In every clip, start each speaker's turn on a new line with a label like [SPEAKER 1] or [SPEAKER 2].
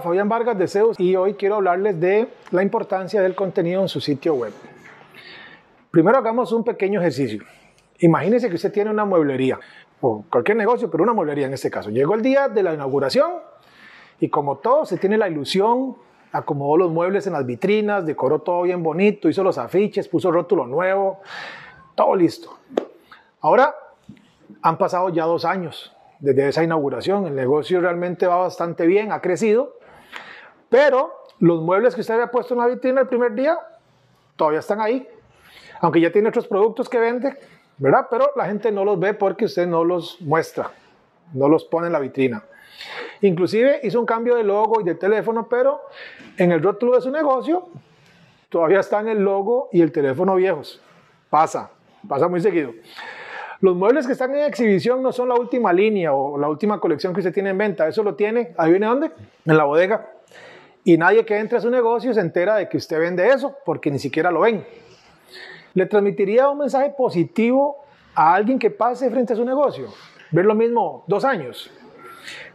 [SPEAKER 1] Fabián Vargas de Zeus y hoy quiero hablarles de la importancia del contenido en su sitio web. Primero hagamos un pequeño ejercicio. Imagínese que usted tiene una mueblería o cualquier negocio, pero una mueblería en este caso. Llegó el día de la inauguración y como todo se tiene la ilusión, acomodó los muebles en las vitrinas, decoró todo bien bonito, hizo los afiches, puso rótulo nuevo, todo listo. Ahora han pasado ya dos años desde esa inauguración. El negocio realmente va bastante bien, ha crecido, pero los muebles que usted había puesto en la vitrina el primer día todavía están ahí, aunque ya tiene otros productos que vende, ¿verdad? Pero la gente no los ve porque usted no los muestra, no los pone en la vitrina. Inclusive hizo un cambio de logo y de teléfono, pero en el rótulo de su negocio todavía están el logo y el teléfono viejos. Pasa, pasa muy seguido. Los muebles que están en exhibición no son la última línea o la última colección que usted tiene en venta. Eso lo tiene, ¿ahí viene dónde? En la bodega. Y nadie que entre a su negocio se entera de que usted vende eso porque ni siquiera lo ven. ¿Le transmitiría un mensaje positivo a alguien que pase frente a su negocio? Ver lo mismo dos años.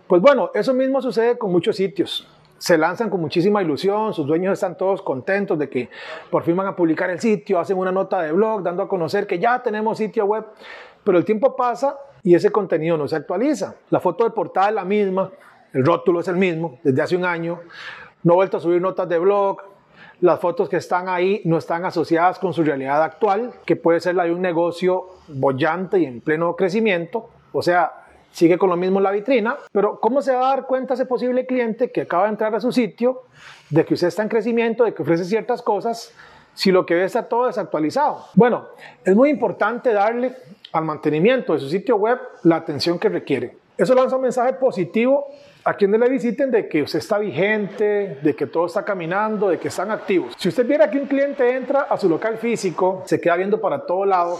[SPEAKER 1] Pues bueno, eso mismo sucede con muchos sitios se lanzan con muchísima ilusión, sus dueños están todos contentos de que por fin van a publicar el sitio, hacen una nota de blog dando a conocer que ya tenemos sitio web, pero el tiempo pasa y ese contenido no se actualiza. La foto de portada es la misma, el rótulo es el mismo desde hace un año, no he vuelto a subir notas de blog, las fotos que están ahí no están asociadas con su realidad actual, que puede ser la de un negocio bollante y en pleno crecimiento, o sea, sigue con lo mismo la vitrina, pero ¿cómo se va a dar cuenta ese posible cliente que acaba de entrar a su sitio de que usted está en crecimiento, de que ofrece ciertas cosas, si lo que ve está todo desactualizado? Bueno, es muy importante darle al mantenimiento de su sitio web la atención que requiere. Eso lanza un mensaje positivo a quienes le visiten de que usted está vigente, de que todo está caminando, de que están activos. Si usted viera que un cliente entra a su local físico, se queda viendo para todo lado,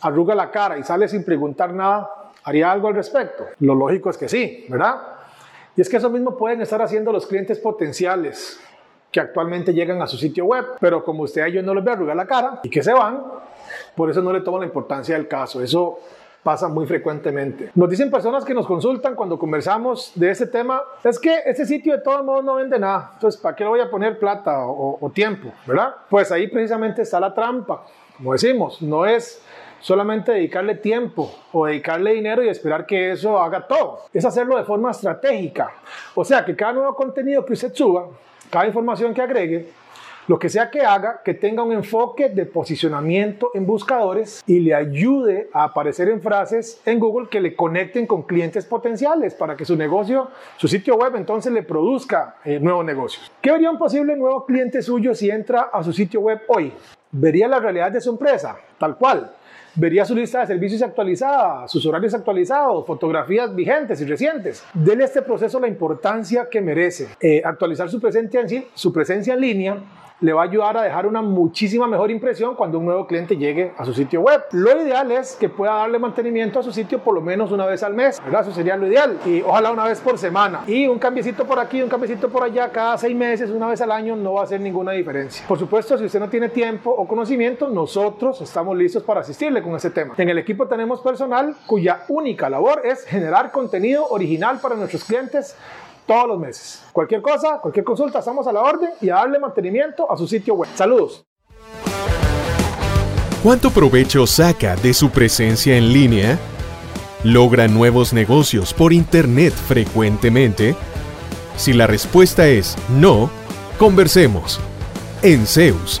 [SPEAKER 1] arruga la cara y sale sin preguntar nada, ¿Haría algo al respecto? Lo lógico es que sí, ¿verdad? Y es que eso mismo pueden estar haciendo los clientes potenciales que actualmente llegan a su sitio web, pero como usted a ellos no les ve arrugar la cara y que se van, por eso no le toman la importancia del caso. Eso pasa muy frecuentemente. Nos dicen personas que nos consultan cuando conversamos de ese tema, es que ese sitio de todos modos no vende nada, entonces ¿para qué le voy a poner plata o, o tiempo? ¿Verdad? Pues ahí precisamente está la trampa. Como decimos, no es solamente dedicarle tiempo o dedicarle dinero y esperar que eso haga todo. Es hacerlo de forma estratégica. O sea, que cada nuevo contenido que usted suba, cada información que agregue, lo que sea que haga, que tenga un enfoque de posicionamiento en buscadores y le ayude a aparecer en frases en Google que le conecten con clientes potenciales para que su negocio, su sitio web entonces le produzca eh, nuevos negocios. ¿Qué vería un posible nuevo cliente suyo si entra a su sitio web hoy? Vería la realidad de su empresa, tal cual vería su lista de servicios actualizada, sus horarios actualizados, fotografías vigentes y recientes. Dele a este proceso la importancia que merece. Eh, actualizar su presencia, en, su presencia en línea le va a ayudar a dejar una muchísima mejor impresión cuando un nuevo cliente llegue a su sitio web. Lo ideal es que pueda darle mantenimiento a su sitio por lo menos una vez al mes, ¿verdad? Eso sería lo ideal. Y ojalá una vez por semana. Y un cambiecito por aquí, un cambiecito por allá, cada seis meses, una vez al año, no va a hacer ninguna diferencia. Por supuesto, si usted no tiene tiempo o conocimiento, nosotros estamos listos para con ese tema. En el equipo tenemos personal cuya única labor es generar contenido original para nuestros clientes todos los meses. Cualquier cosa, cualquier consulta, estamos a la orden y a darle mantenimiento a su sitio web. Saludos.
[SPEAKER 2] ¿Cuánto provecho saca de su presencia en línea? ¿Logra nuevos negocios por Internet frecuentemente? Si la respuesta es no, conversemos. En Zeus,